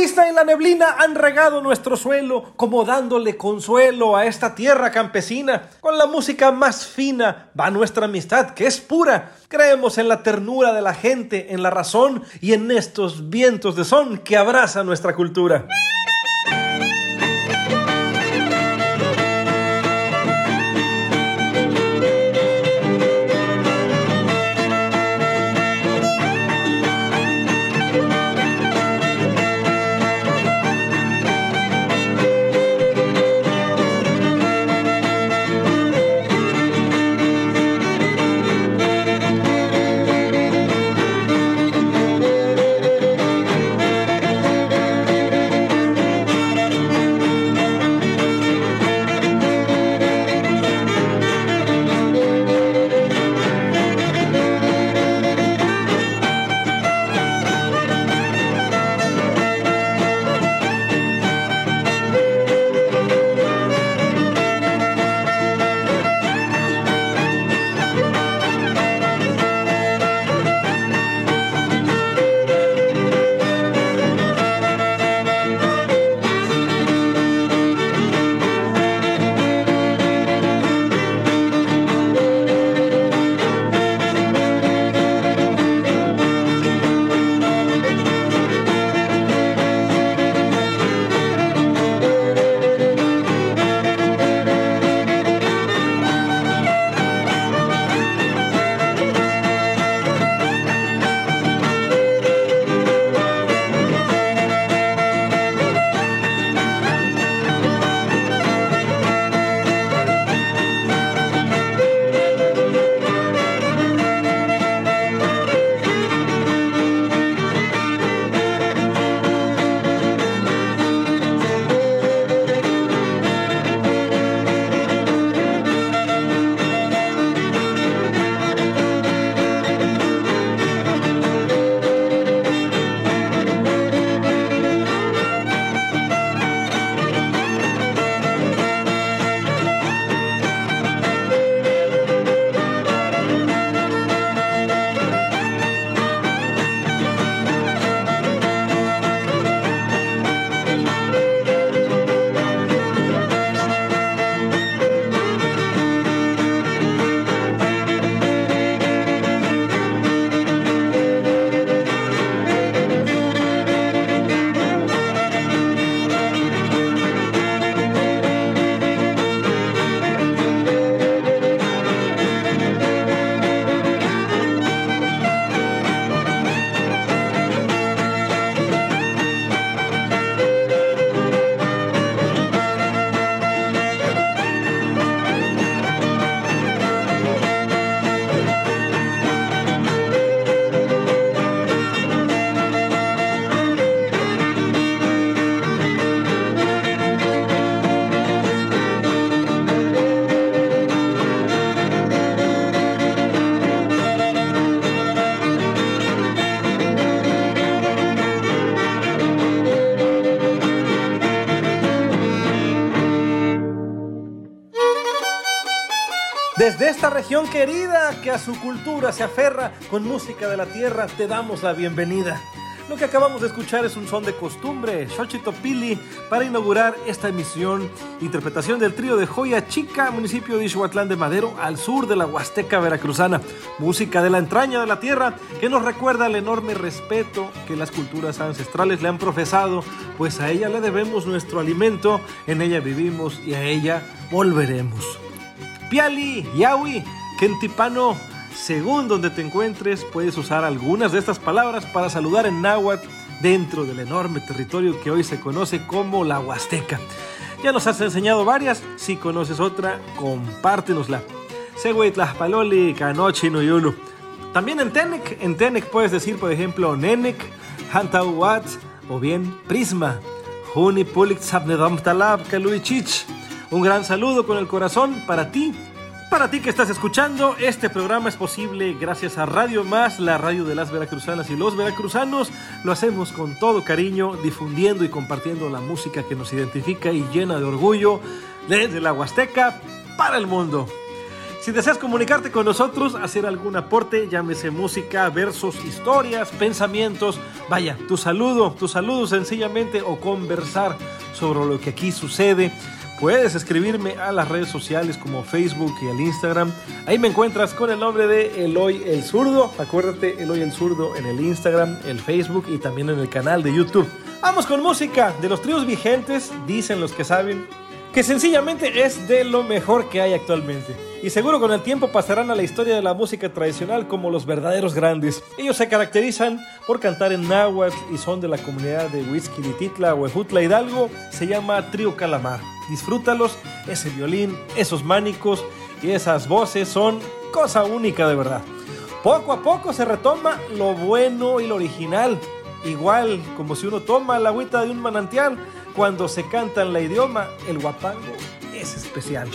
Llovista y la neblina han regado nuestro suelo, como dándole consuelo a esta tierra campesina. Con la música más fina va nuestra amistad, que es pura. Creemos en la ternura de la gente, en la razón y en estos vientos de son que abraza nuestra cultura. Región querida que a su cultura se aferra con música de la tierra, te damos la bienvenida. Lo que acabamos de escuchar es un son de costumbre, Xochitl Pili, para inaugurar esta emisión. Interpretación del trío de Joya Chica, municipio de Ixhuatlán de Madero, al sur de la Huasteca Veracruzana. Música de la entraña de la tierra que nos recuerda el enorme respeto que las culturas ancestrales le han profesado, pues a ella le debemos nuestro alimento, en ella vivimos y a ella volveremos. Piali, Yawi, Kentipano, según donde te encuentres, puedes usar algunas de estas palabras para saludar en náhuatl dentro del enorme territorio que hoy se conoce como la Huasteca. Ya nos has enseñado varias, si conoces otra, compártenosla. Tlaspaloli, Canochi, Noyulu. También en Tenec, en Tenec puedes decir, por ejemplo, Nenec, Hantauat o bien Prisma. Juni Pulik Talab Kaluichich. Un gran saludo con el corazón para ti. Para ti que estás escuchando, este programa es posible gracias a Radio Más, la radio de las veracruzanas y los veracruzanos. Lo hacemos con todo cariño, difundiendo y compartiendo la música que nos identifica y llena de orgullo desde la Huasteca para el mundo. Si deseas comunicarte con nosotros, hacer algún aporte, llámese música, versos, historias, pensamientos, vaya, tu saludo, tu saludo sencillamente o conversar sobre lo que aquí sucede. Puedes escribirme a las redes sociales como Facebook y el Instagram. Ahí me encuentras con el nombre de Eloy el Zurdo. Acuérdate, Eloy el Zurdo en el Instagram, el Facebook y también en el canal de YouTube. Vamos con música de los tríos vigentes, dicen los que saben, que sencillamente es de lo mejor que hay actualmente. Y seguro con el tiempo pasarán a la historia de la música tradicional como los verdaderos grandes. Ellos se caracterizan por cantar en náhuatl y son de la comunidad de Titla o Ejutla Hidalgo. Se llama Trío Calamar. Disfrútalos, ese violín, esos mánicos y esas voces son cosa única de verdad. Poco a poco se retoma lo bueno y lo original. Igual como si uno toma la agüita de un manantial cuando se canta en la idioma, el guapango es especial.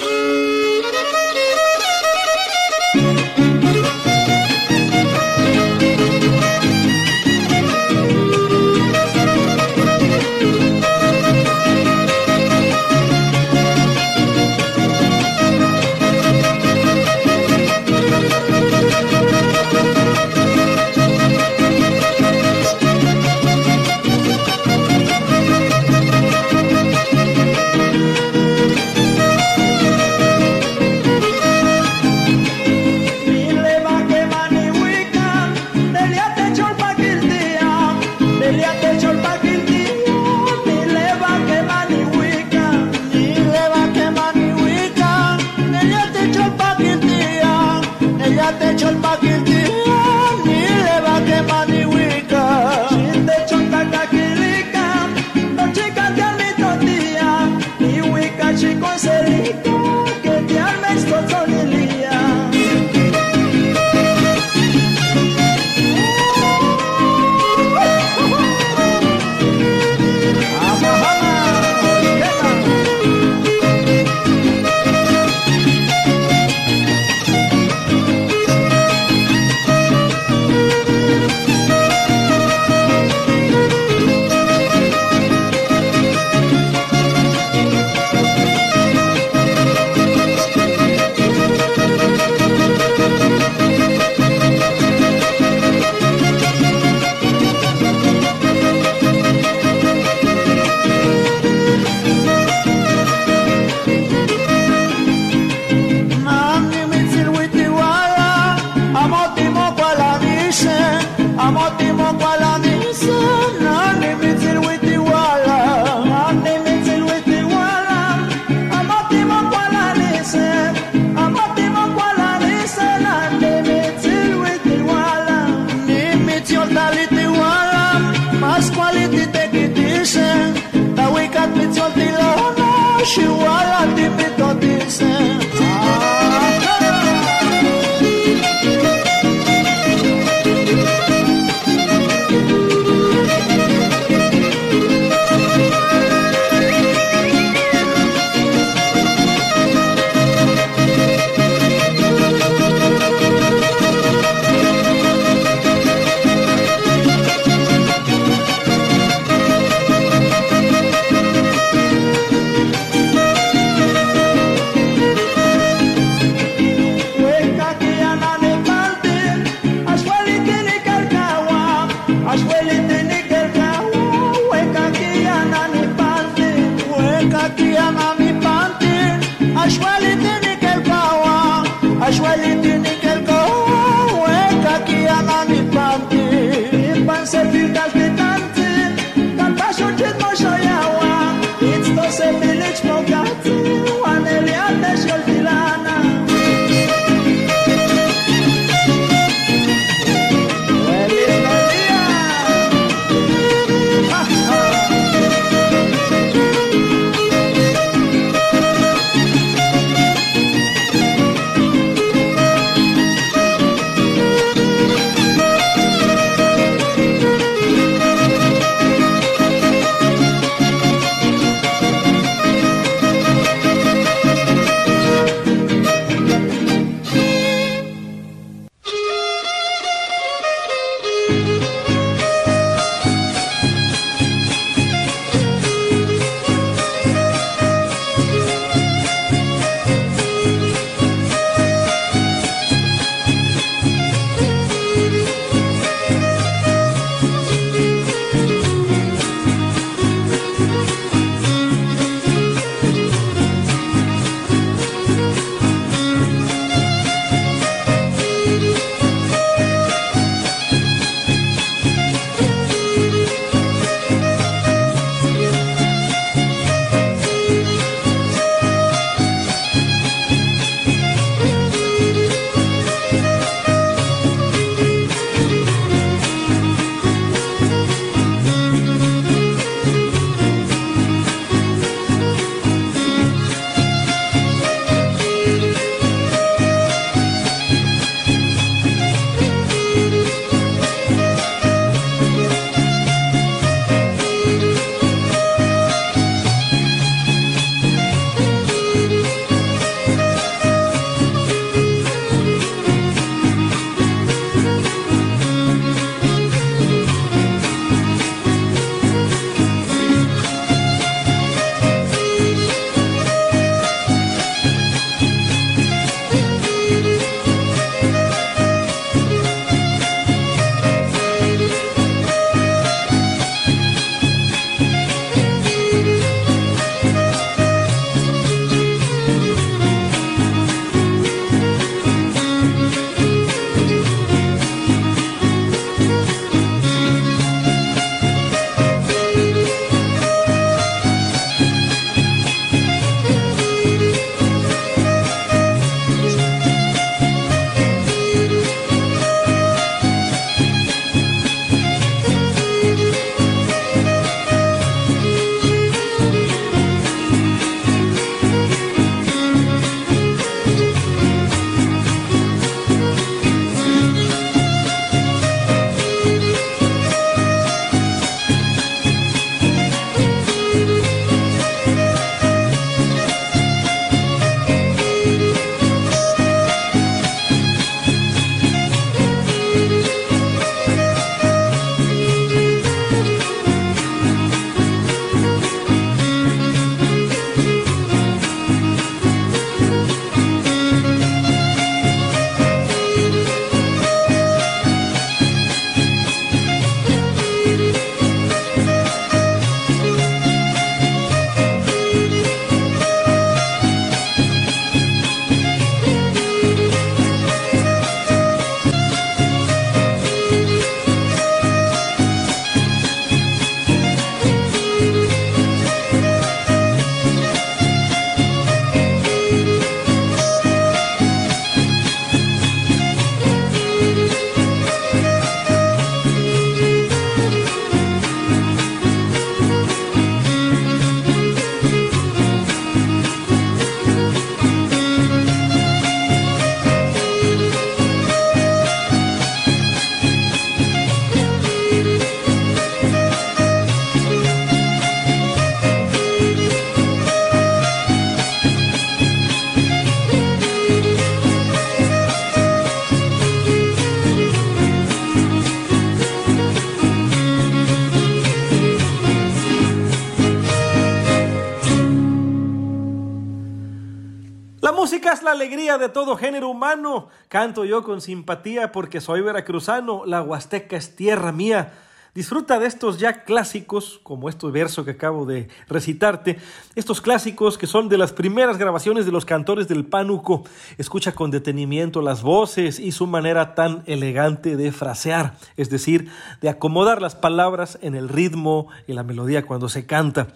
Alegría de todo género humano. Canto yo con simpatía porque soy veracruzano. La Huasteca es tierra mía. Disfruta de estos ya clásicos, como estos versos que acabo de recitarte, estos clásicos que son de las primeras grabaciones de los cantores del Pánuco. Escucha con detenimiento las voces y su manera tan elegante de frasear, es decir, de acomodar las palabras en el ritmo y la melodía cuando se canta.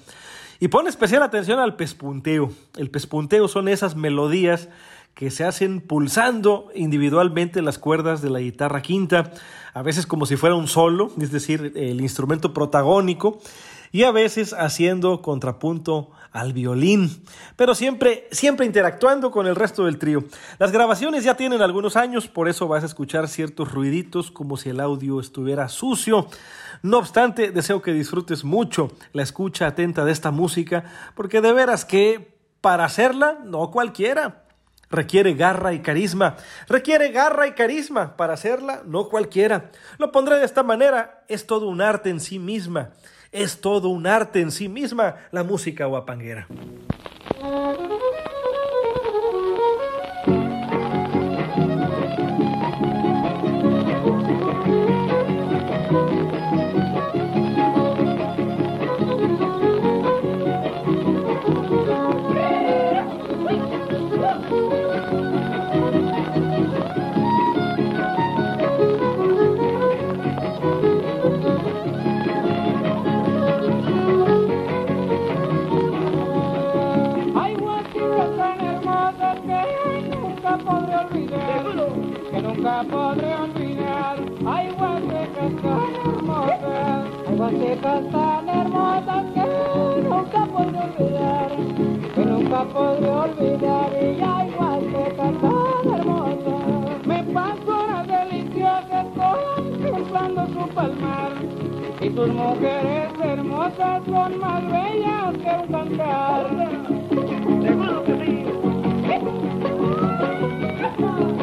Y pone especial atención al pespunteo. El pespunteo son esas melodías que se hacen pulsando individualmente las cuerdas de la guitarra quinta, a veces como si fuera un solo, es decir, el instrumento protagónico, y a veces haciendo contrapunto al violín, pero siempre, siempre interactuando con el resto del trío. Las grabaciones ya tienen algunos años, por eso vas a escuchar ciertos ruiditos como si el audio estuviera sucio. No obstante, deseo que disfrutes mucho la escucha atenta de esta música, porque de veras que para hacerla, no cualquiera. Requiere garra y carisma. Requiere garra y carisma. Para hacerla, no cualquiera. Lo pondré de esta manera. Es todo un arte en sí misma. Es todo un arte en sí misma la música guapanguera. Y sus mujeres hermosas son más bellas que un cantar. que las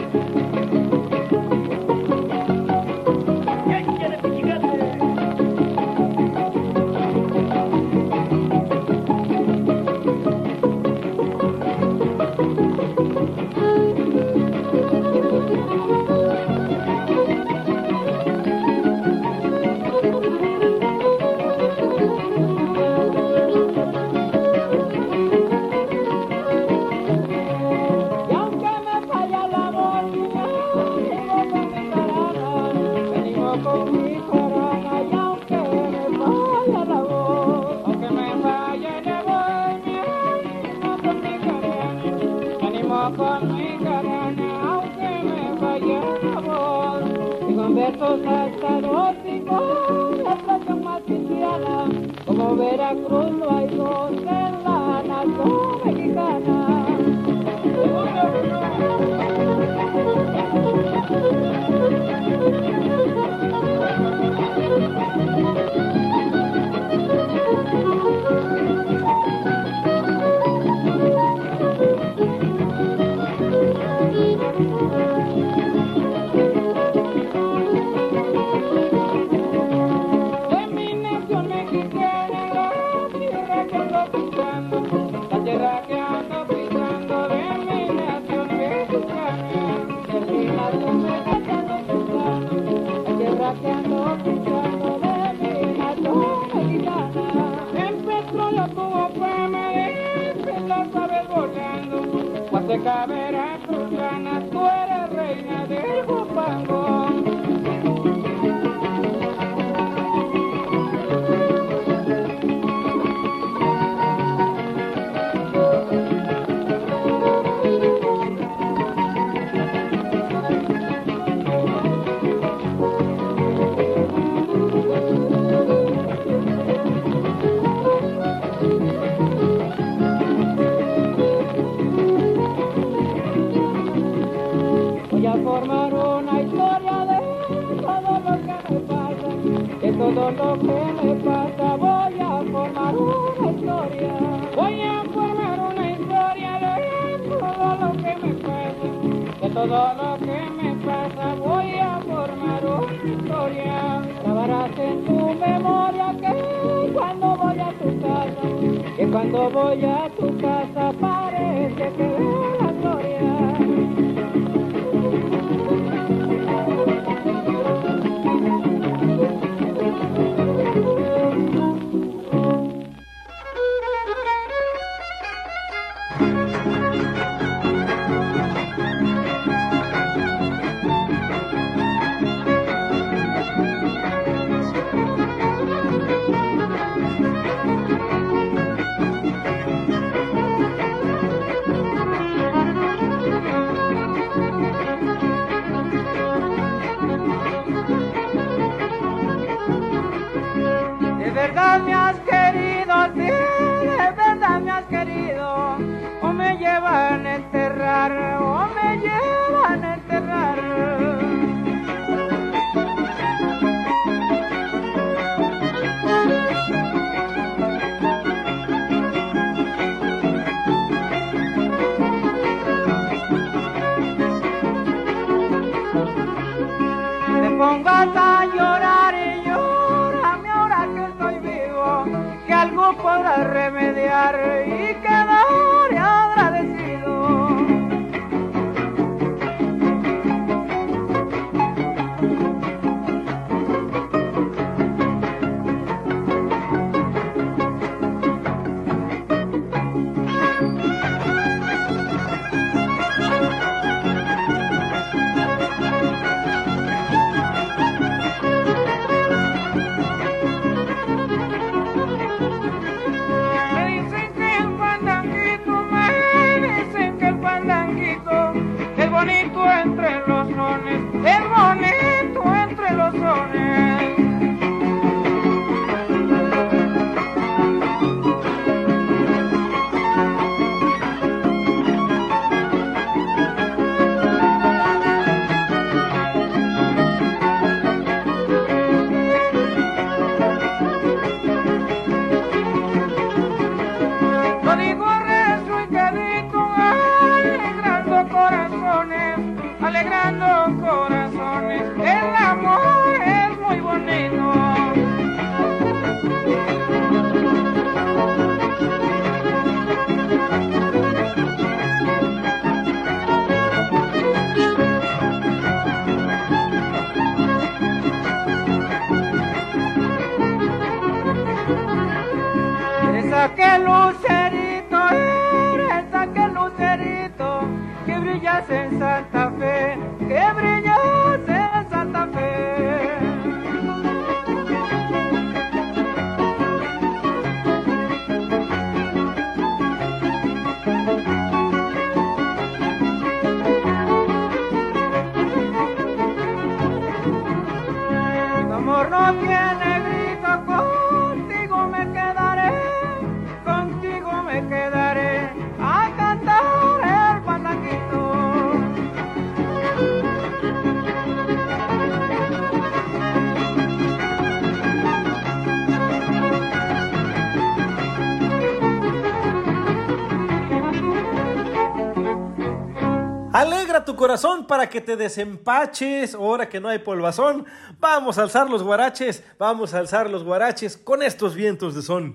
corazón para que te desempaches. Ahora que no hay polvazón, vamos a alzar los guaraches. Vamos a alzar los guaraches con estos vientos de son.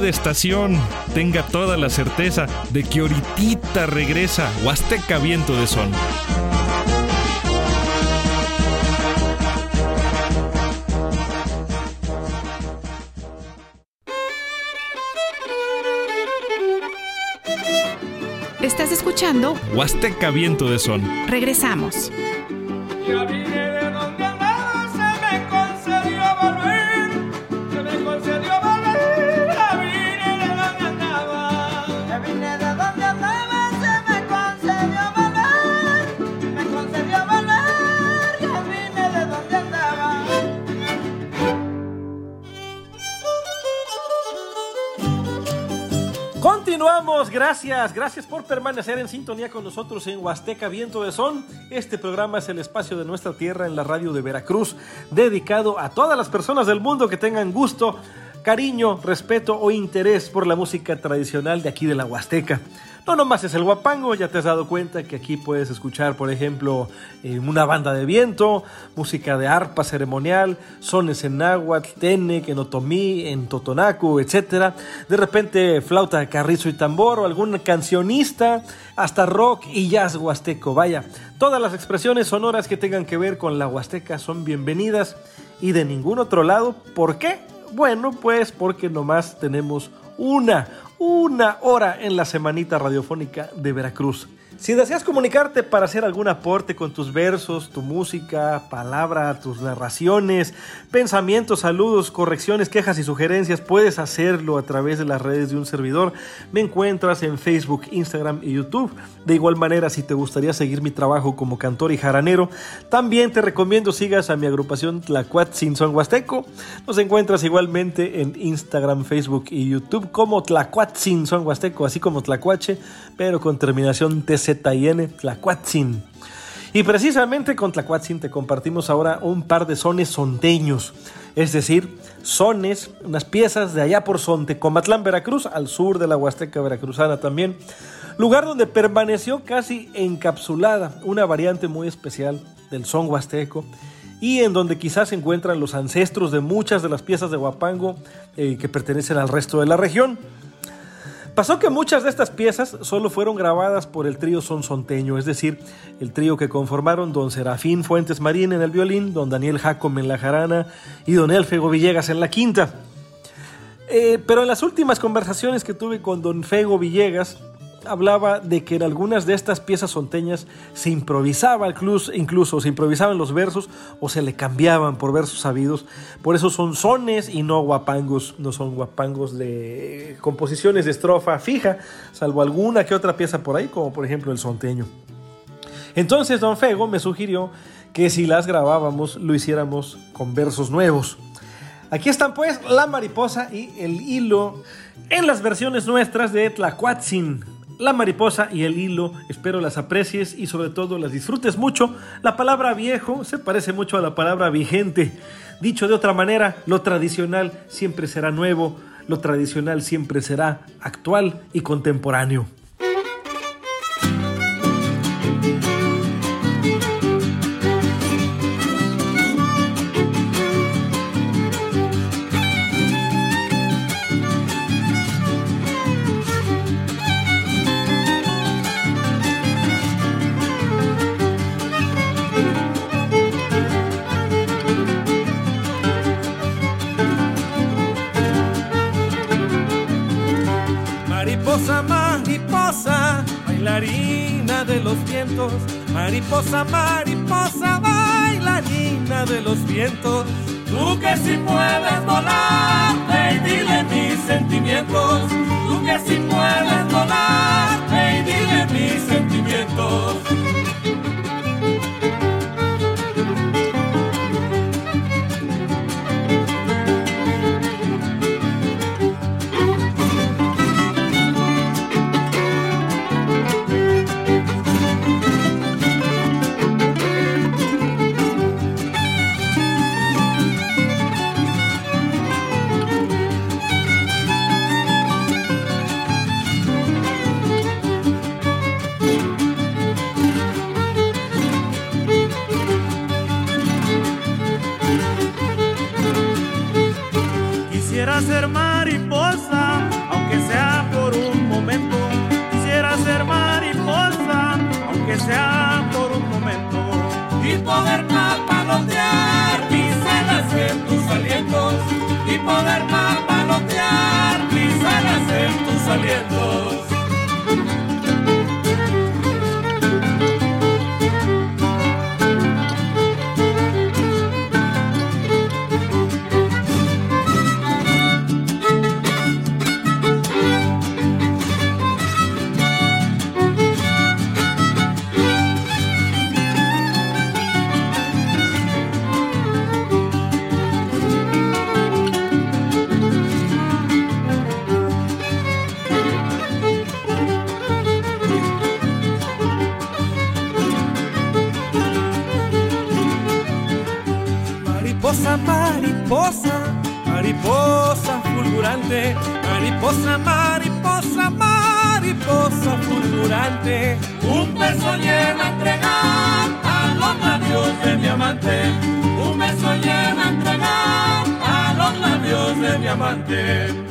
Cambie de estación. Tenga toda la certeza de que ahorita regresa Huasteca Viento de Son. Estás escuchando Huasteca Viento de Son. Regresamos. Gracias, gracias por permanecer en sintonía con nosotros en Huasteca Viento de Son. Este programa es el espacio de nuestra tierra en la radio de Veracruz, dedicado a todas las personas del mundo que tengan gusto, cariño, respeto o interés por la música tradicional de aquí de la Huasteca. No nomás es el guapango, ya te has dado cuenta que aquí puedes escuchar, por ejemplo, eh, una banda de viento, música de arpa ceremonial, sones en náhuatl, tenec, en otomí, en totonaco, etc. De repente flauta carrizo y tambor o algún cancionista, hasta rock y jazz huasteco. Vaya, todas las expresiones sonoras que tengan que ver con la huasteca son bienvenidas y de ningún otro lado. ¿Por qué? Bueno, pues porque nomás tenemos una, una hora en la semanita radiofónica de Veracruz. Si deseas comunicarte para hacer algún aporte con tus versos, tu música, palabra, tus narraciones, pensamientos, saludos, correcciones, quejas y sugerencias, puedes hacerlo a través de las redes de un servidor. Me encuentras en Facebook, Instagram y YouTube. De igual manera, si te gustaría seguir mi trabajo como cantor y jaranero, también te recomiendo sigas a mi agrupación Tlacuatzin Son Huasteco. Nos encuentras igualmente en Instagram, Facebook y YouTube como Tlacuatzin Son Huasteco, así como Tlacuache, pero con terminación TZIN, Tlacuatzin. Y precisamente con Tlacuatzin te compartimos ahora un par de sones sonteños, es decir, sones, unas piezas de allá por Sontecomatlán, Veracruz, al sur de la Huasteca Veracruzana también, lugar donde permaneció casi encapsulada una variante muy especial del son huasteco y en donde quizás se encuentran los ancestros de muchas de las piezas de Huapango eh, que pertenecen al resto de la región. Pasó que muchas de estas piezas solo fueron grabadas por el trío Sonsonteño, es decir, el trío que conformaron don Serafín Fuentes Marín en el violín, don Daniel Jacom en la jarana y don Elfego Villegas en la quinta. Eh, pero en las últimas conversaciones que tuve con don Fego Villegas, hablaba de que en algunas de estas piezas sonteñas se improvisaba incluso, incluso se improvisaban los versos o se le cambiaban por versos sabidos. Por eso son sones y no guapangos, no son guapangos de composiciones de estrofa fija, salvo alguna que otra pieza por ahí, como por ejemplo el sonteño. Entonces don Fego me sugirió que si las grabábamos lo hiciéramos con versos nuevos. Aquí están pues la mariposa y el hilo en las versiones nuestras de Tlacuatzin. La mariposa y el hilo, espero las aprecies y sobre todo las disfrutes mucho. La palabra viejo se parece mucho a la palabra vigente. Dicho de otra manera, lo tradicional siempre será nuevo, lo tradicional siempre será actual y contemporáneo. Mariposa, bailarina de los vientos. Mariposa, mariposa, bailarina de los vientos. Tú que si puedes volar, ve y dile mis sentimientos. Tú que si puedes volar, ve y dile mis sentimientos. Poder papalotear mis alas en tus alientos. Mariposa, mariposa fulgurante, mariposa, mariposa, mariposa fulgurante. Un beso lleva a entregar a los labios de mi amante, un beso lleva a entregar a los labios de mi amante.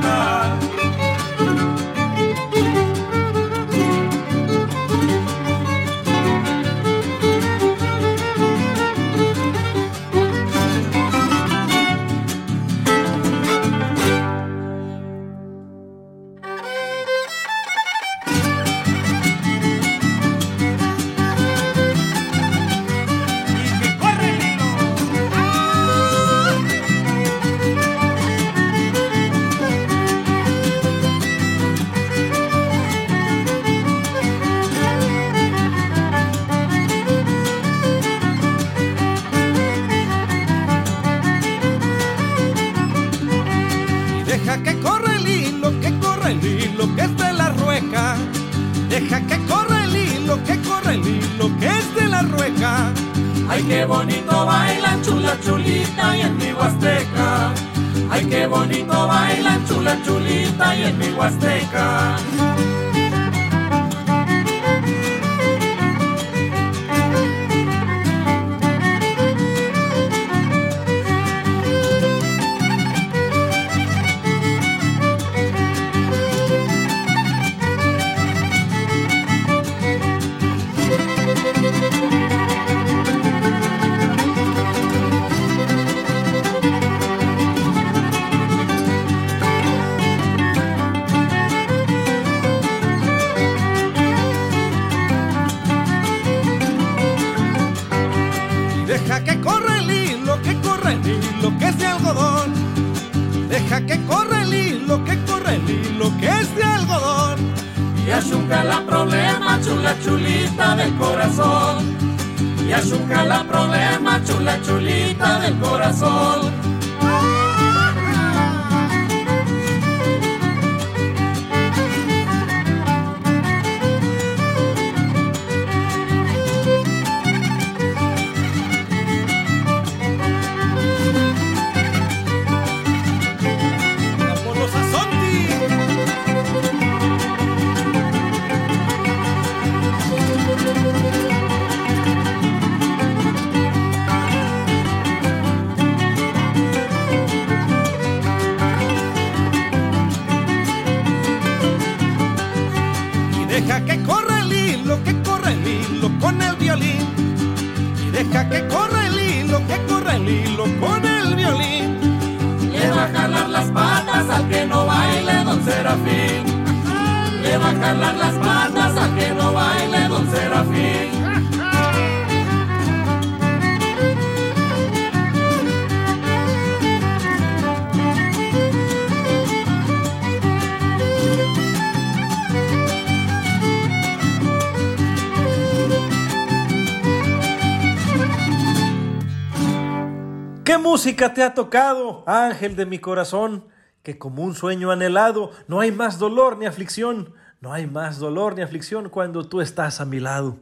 my Yashuca la problema, chula chulita del corazón. Y Yashuca la problema, chula chulita del corazón. Música te ha tocado, ángel de mi corazón? Que como un sueño anhelado, no hay más dolor ni aflicción, no hay más dolor ni aflicción cuando tú estás a mi lado.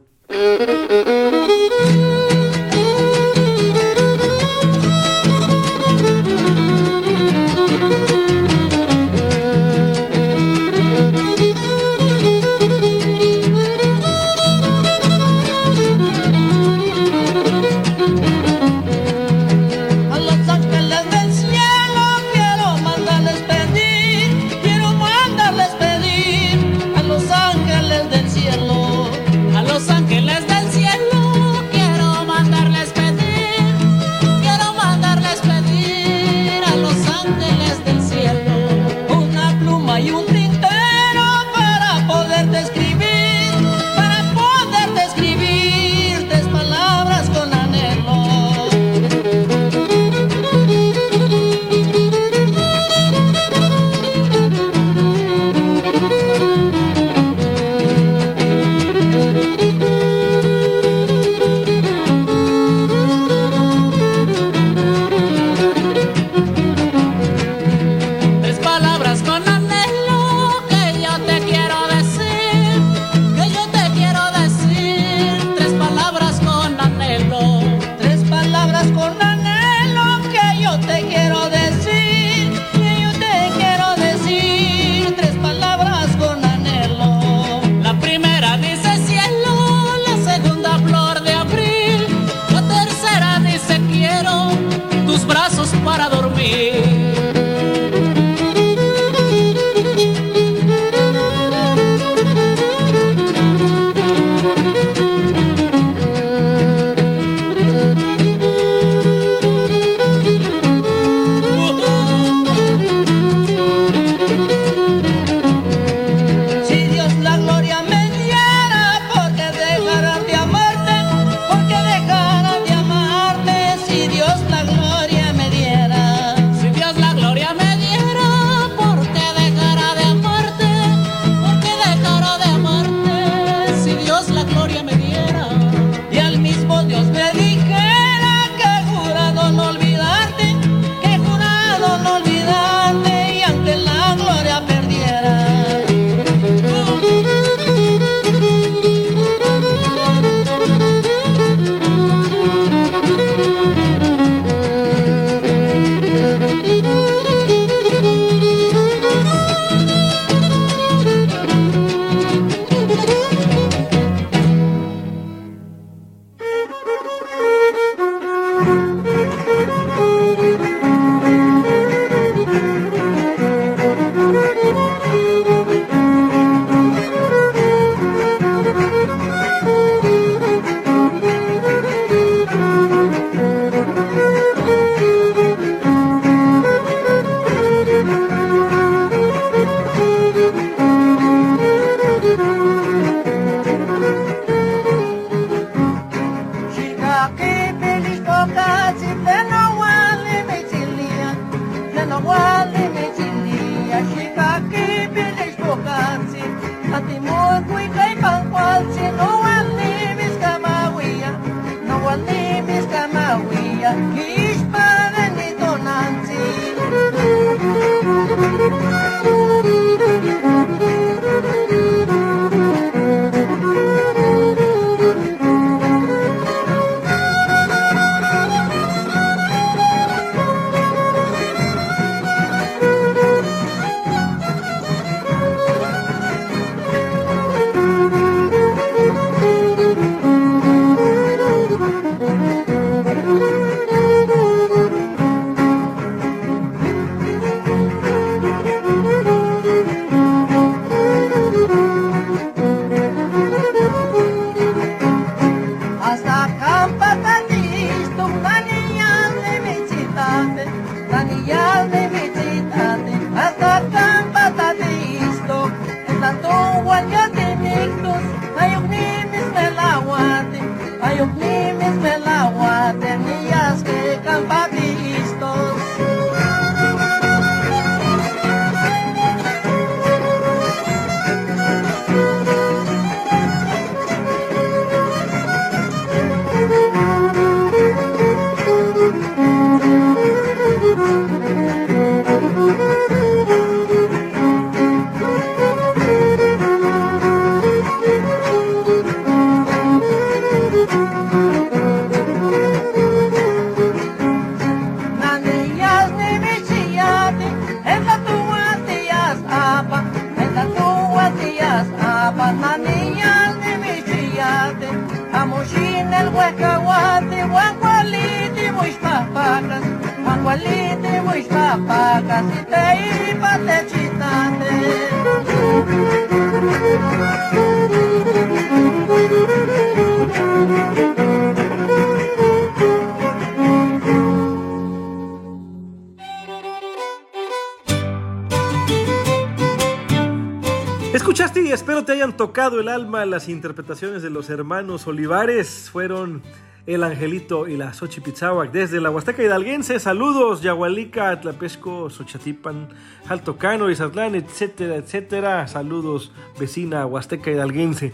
El alma las interpretaciones de los hermanos Olivares. Fueron el Angelito y la Xochipitzahuac desde la Huasteca Hidalguense. Saludos, Yahualica, Tlapesco, Xochatipan, Jaltocano, Izatlán, etcétera, etcétera. Saludos, vecina Huasteca Hidalguense.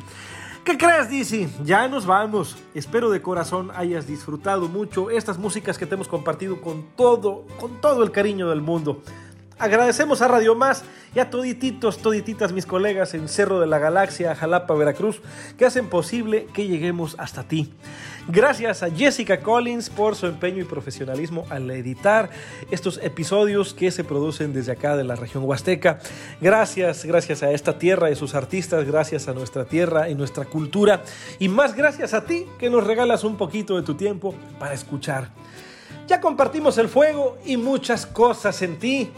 ¿Qué crees, Dizzy? Ya nos vamos. Espero de corazón hayas disfrutado mucho estas músicas que te hemos compartido con todo, con todo el cariño del mundo. Agradecemos a Radio Más y a todititos, todititas mis colegas en Cerro de la Galaxia, Jalapa, Veracruz, que hacen posible que lleguemos hasta ti. Gracias a Jessica Collins por su empeño y profesionalismo al editar estos episodios que se producen desde acá de la región huasteca. Gracias, gracias a esta tierra y sus artistas, gracias a nuestra tierra y nuestra cultura. Y más gracias a ti que nos regalas un poquito de tu tiempo para escuchar. Ya compartimos el fuego y muchas cosas en ti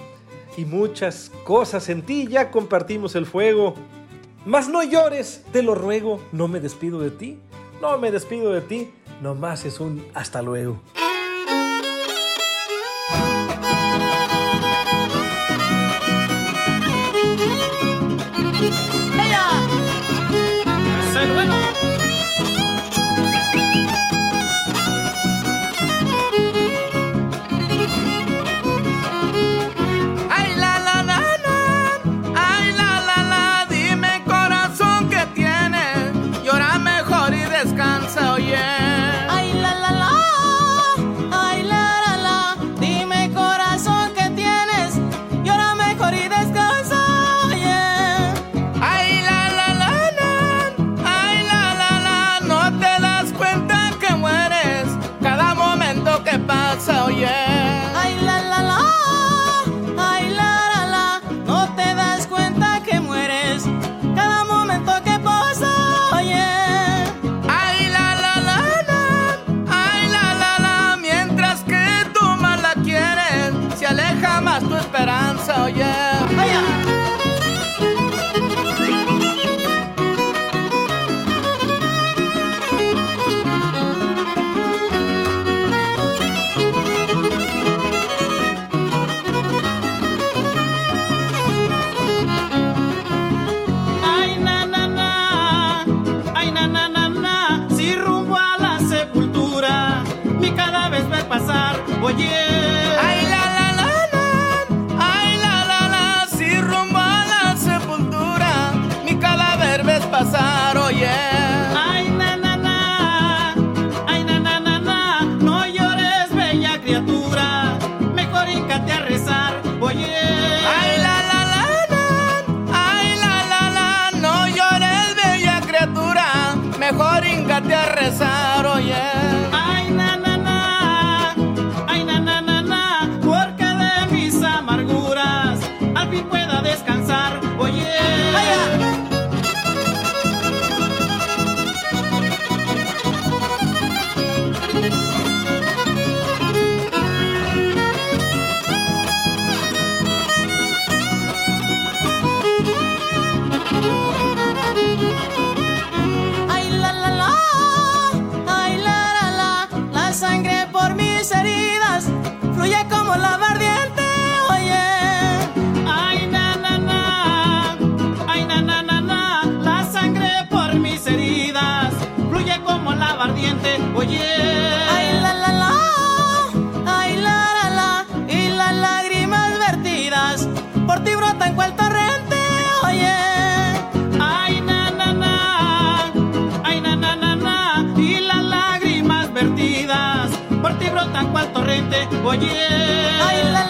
y muchas cosas en ti. Ya compartimos el fuego. Mas no llores, te lo ruego. No me despido de ti. No me despido de ti. Nomás es un hasta luego. Oye. Ay, la,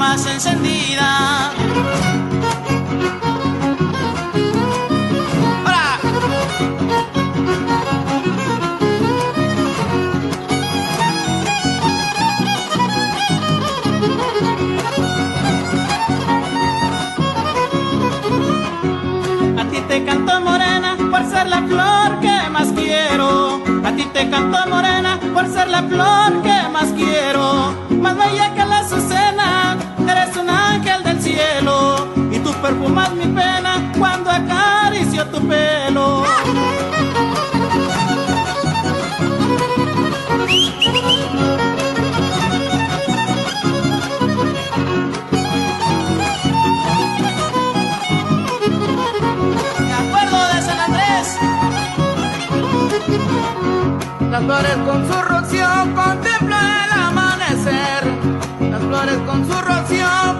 más encendida. Te canto morena por ser la flor que más quiero. A ti te canto morena por ser la flor que más quiero. Más bella que perfumas mi pena cuando acaricio tu pelo. Las flores con su rocío contemplan el amanecer. Las flores con su rocío